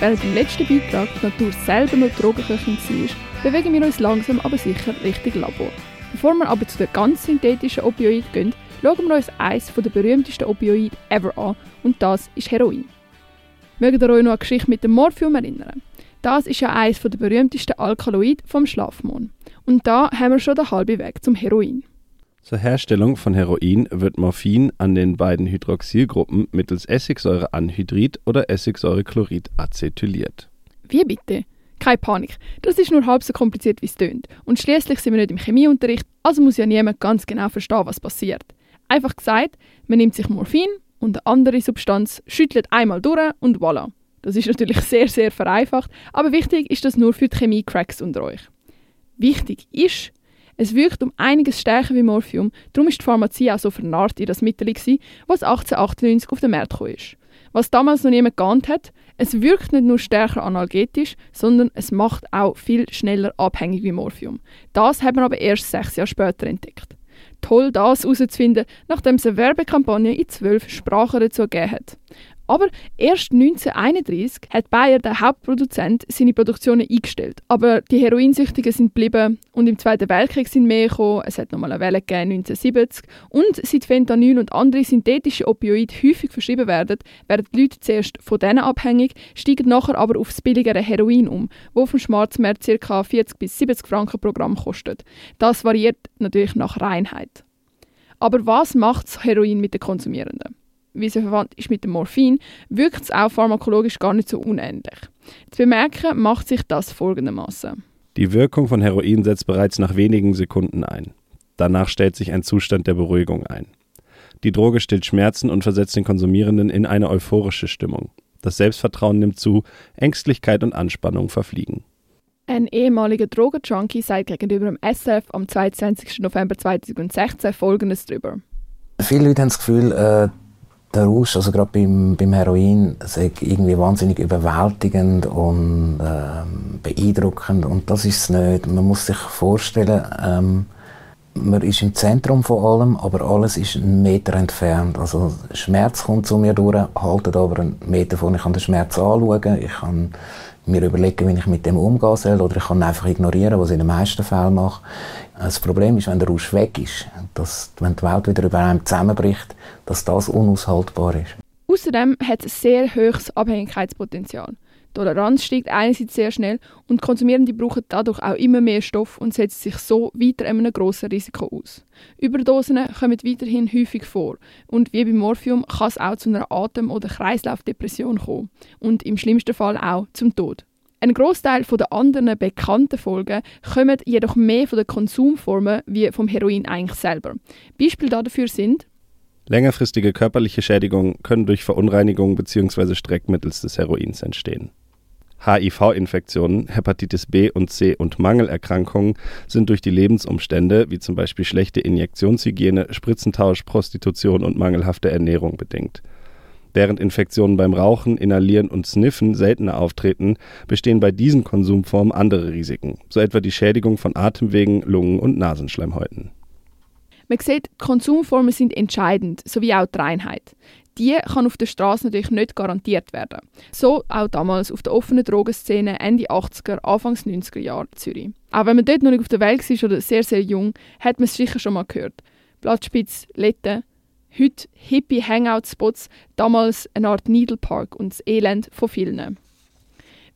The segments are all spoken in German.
während im letzten Beitrag die Natur selber noch Drogenköchin war, bewegen wir uns langsam aber sicher Richtung Labor. Bevor wir aber zu den ganz synthetischen Opioiden gehen, schauen wir uns eines der berühmtesten Opioide ever an und das ist Heroin. Mögt ihr euch noch an die Geschichte mit dem Morphium erinnern? Das ist ja eines der berühmtesten Alkaloide vom Schlafmond. Und da haben wir schon den halben Weg zum Heroin. Zur Herstellung von Heroin wird Morphin an den beiden Hydroxylgruppen mittels Essigsäureanhydrid oder Essigsäurechlorid acetyliert. Wie bitte? Keine Panik, das ist nur halb so kompliziert, wie es tönt. Und schließlich sind wir nicht im Chemieunterricht, also muss ja niemand ganz genau verstehen, was passiert. Einfach gesagt, man nimmt sich Morphin und eine andere Substanz, schüttelt einmal durch und voilà. Das ist natürlich sehr, sehr vereinfacht, aber wichtig ist das nur für die Chemie-Cracks unter euch. Wichtig ist, es wirkt um einiges stärker wie Morphium, darum ist die Pharmazie auch so vernarrt in das Mittel, was 1898 auf den Markt ist. Was damals noch niemand geahnt hat, es wirkt nicht nur stärker analgetisch, sondern es macht auch viel schneller abhängig wie Morphium. Das hat man aber erst sechs Jahre später entdeckt. Toll, das herauszufinden, nachdem es eine Werbekampagne in zwölf Sprachen dazu gegeben hat. Aber erst 1931 hat Bayer, der Hauptproduzent, seine Produktionen eingestellt. Aber die Heroinsüchtigen sind geblieben und im Zweiten Weltkrieg sind mehr gekommen. Es hat nochmal eine Welle gegeben 1970. Und seit Fentanyl und andere synthetische Opioide häufig verschrieben werden, werden die Leute zuerst von denen abhängig, steigen nachher aber auf das billigere Heroin um, wo auf dem Schwarzmarkt ca. 40 bis 70 Franken pro Gramm kostet. Das variiert natürlich nach Reinheit. Aber was macht das Heroin mit den Konsumierenden? Wie sie verwandt ist mit dem Morphin, wirkt es auch pharmakologisch gar nicht so unähnlich. Zu bemerken macht sich das folgendermaßen. Die Wirkung von Heroin setzt bereits nach wenigen Sekunden ein. Danach stellt sich ein Zustand der Beruhigung ein. Die Droge stillt Schmerzen und versetzt den Konsumierenden in eine euphorische Stimmung. Das Selbstvertrauen nimmt zu, Ängstlichkeit und Anspannung verfliegen. Ein ehemaliger Drogenjunkie sagt gegenüber dem SF am 22. November 2016 Folgendes darüber. Viele Leute haben das Gefühl, äh, der Rausch, also gerade beim, beim Heroin, ist irgendwie wahnsinnig überwältigend und ähm, beeindruckend und das ist es nicht. Man muss sich vorstellen, ähm, man ist im Zentrum von allem, aber alles ist einen Meter entfernt. Also Schmerz kommt zu mir durch, haltet aber einen Meter vor. Ich kann den Schmerz anschauen, ich kann mir überlegen, wie ich mit dem umgehen soll, oder ich kann einfach ignorieren, was ich in den meisten Fällen mache. Das Problem ist, wenn der Rausch weg ist, dass, wenn die Welt wieder über einem zusammenbricht, dass das unaushaltbar ist. Außerdem hat es sehr hohes Abhängigkeitspotenzial. Toleranz steigt einerseits sehr schnell und Konsumierende brauchen dadurch auch immer mehr Stoff und setzen sich so weiter einem grossen Risiko aus. Überdosen kommen weiterhin häufig vor und wie beim Morphium kann es auch zu einer Atem- oder Kreislaufdepression kommen und im schlimmsten Fall auch zum Tod. Ein Großteil der anderen bekannten Folgen kommen jedoch mehr von den Konsumformen wie vom Heroin eigentlich selber. Beispiele dafür sind Längerfristige körperliche Schädigungen können durch Verunreinigung bzw. Streck mittels des Heroins entstehen. HIV-Infektionen, Hepatitis B und C und Mangelerkrankungen sind durch die Lebensumstände, wie zum Beispiel schlechte Injektionshygiene, Spritzentausch, Prostitution und mangelhafte Ernährung bedingt. Während Infektionen beim Rauchen, Inhalieren und Sniffen seltener auftreten, bestehen bei diesen Konsumformen andere Risiken, so etwa die Schädigung von Atemwegen, Lungen und Nasenschleimhäuten. Man sieht, Konsumformen sind entscheidend, sowie auch die Reinheit. Die kann auf der Straße natürlich nicht garantiert werden. So auch damals auf der offenen Drogenszene Ende 80er, Anfangs 90er Jahre in Zürich. Auch wenn man dort noch nicht auf der Welt war oder sehr, sehr jung, hat man es sicher schon mal gehört. Blattspitz, Letten, Heute hippie Hangout-Spots, damals eine Art Needle Park und das Elend von vielen.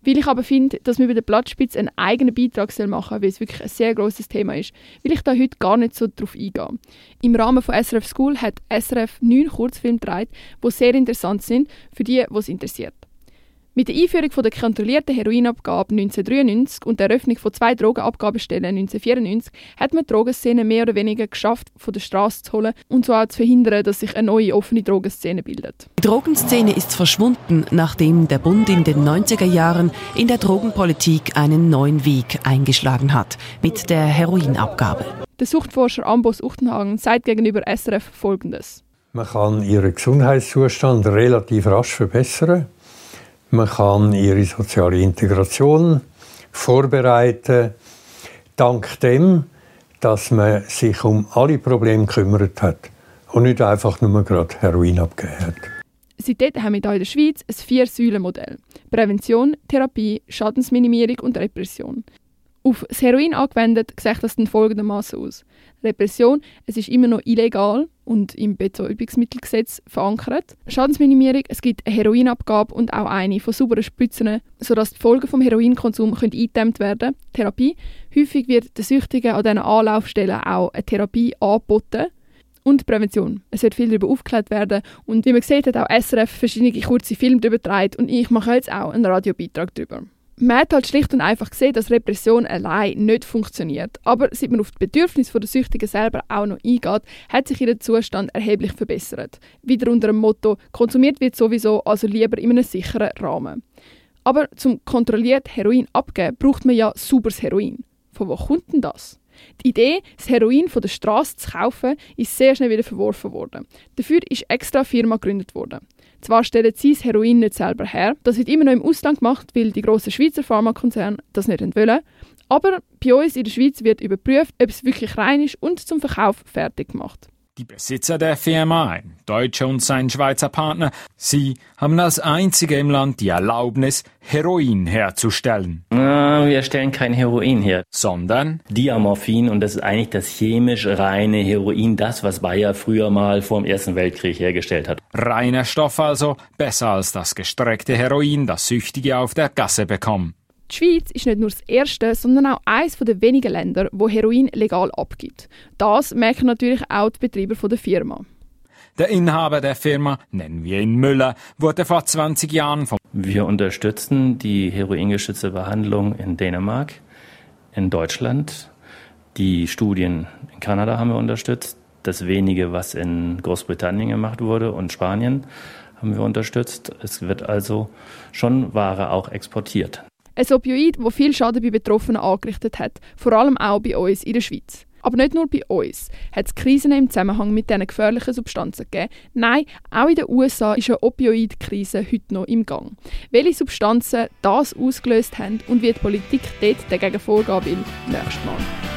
Weil ich aber finde, dass wir bei der Blattspitze einen eigenen Beitrag machen sollen, weil es wirklich ein sehr großes Thema ist, will ich da heute gar nicht so drauf eingehen. Im Rahmen von SRF School hat SRF neun Kurzfilme gedreht, die sehr interessant sind für die, die es interessiert. Mit der Einführung der kontrollierten Heroinabgabe 1993 und der Eröffnung von zwei Drogenabgabestellen 1994 hat man die Drogenszene mehr oder weniger geschafft, von der Straße zu holen und so auch zu verhindern, dass sich eine neue offene Drogenszene bildet. Die Drogenszene ist verschwunden, nachdem der Bund in den 90er Jahren in der Drogenpolitik einen neuen Weg eingeschlagen hat, mit der Heroinabgabe. Der Suchtforscher Ambos Uchtenhagen sagt gegenüber SRF Folgendes. Man kann ihren Gesundheitszustand relativ rasch verbessern man kann ihre soziale Integration vorbereiten, dank dem, dass man sich um alle Probleme gekümmert hat und nicht einfach nur gerade Heroin abgegeben hat. Seitdem haben wir hier in der Schweiz ein Vier-Säulen-Modell. Prävention, Therapie, Schadensminimierung und Repression. Auf das Heroin angewendet sieht das dann folgendermaßen aus. Repression, es ist immer noch illegal und im Betäubungsmittelgesetz verankert. Schadensminimierung, es gibt eine Heroinabgabe und auch eine von sauberen Spritzen, sodass die Folgen vom Heroinkonsum eingedämmt werden können. Therapie, häufig wird den Süchtigen an diesen Anlaufstellen auch eine Therapie angeboten. Und Prävention. Es wird viel darüber aufgeklärt werden und wie man sieht, hat auch SRF verschiedene kurze Filme darüber gedreht und ich mache jetzt auch einen Radiobeitrag darüber. Man hat halt schlicht und einfach gesehen, dass Repression allein nicht funktioniert. Aber seit man auf die Bedürfnisse der Süchtigen selber auch noch eingeht, hat sich ihr Zustand erheblich verbessert. Wieder unter dem Motto, konsumiert wird sowieso, also lieber in einem sicheren Rahmen. Aber zum kontrolliert Heroin abgeben, braucht man ja sauberes Heroin. Von wo kommt denn das? Die Idee, das Heroin von der Straße zu kaufen, ist sehr schnell wieder verworfen worden. Dafür ist extra Firma gegründet worden. Zwar stellen sie das Heroin nicht selber her, das wird immer noch im Ausland gemacht, weil die grossen Schweizer Pharmakonzerne das nicht wollen. Aber bei uns in der Schweiz wird überprüft, ob es wirklich rein ist und zum Verkauf fertig gemacht. Die Besitzer der Firma, ein Deutscher und sein Schweizer Partner, sie haben als einzige im Land die Erlaubnis, Heroin herzustellen. Wir stellen kein Heroin her, sondern Diamorphin und das ist eigentlich das chemisch reine Heroin, das, was Bayer früher mal vor dem Ersten Weltkrieg hergestellt hat. Reiner Stoff also, besser als das gestreckte Heroin, das Süchtige auf der Gasse bekommen. Die Schweiz ist nicht nur das erste, sondern auch eines der wenigen Länder, wo Heroin legal abgibt. Das merken natürlich auch die Betreiber der Firma. Der Inhaber der Firma, nennen wir ihn Müller, wurde vor 20 Jahren vom Wir unterstützen die heroingeschützte Behandlung in Dänemark, in Deutschland. Die Studien in Kanada haben wir unterstützt. Das wenige, was in Großbritannien gemacht wurde und Spanien, haben wir unterstützt. Es wird also schon Ware auch exportiert. Ein Opioid, das viel Schaden bei Betroffenen angerichtet hat, vor allem auch bei uns in der Schweiz. Aber nicht nur bei uns hat es Krisen im Zusammenhang mit diesen gefährlichen Substanzen gegeben. Nein, auch in den USA ist eine Opioid-Krise heute noch im Gang. Welche Substanzen das ausgelöst haben und wie die Politik dort dagegen vorgehen will, nächstes Mal.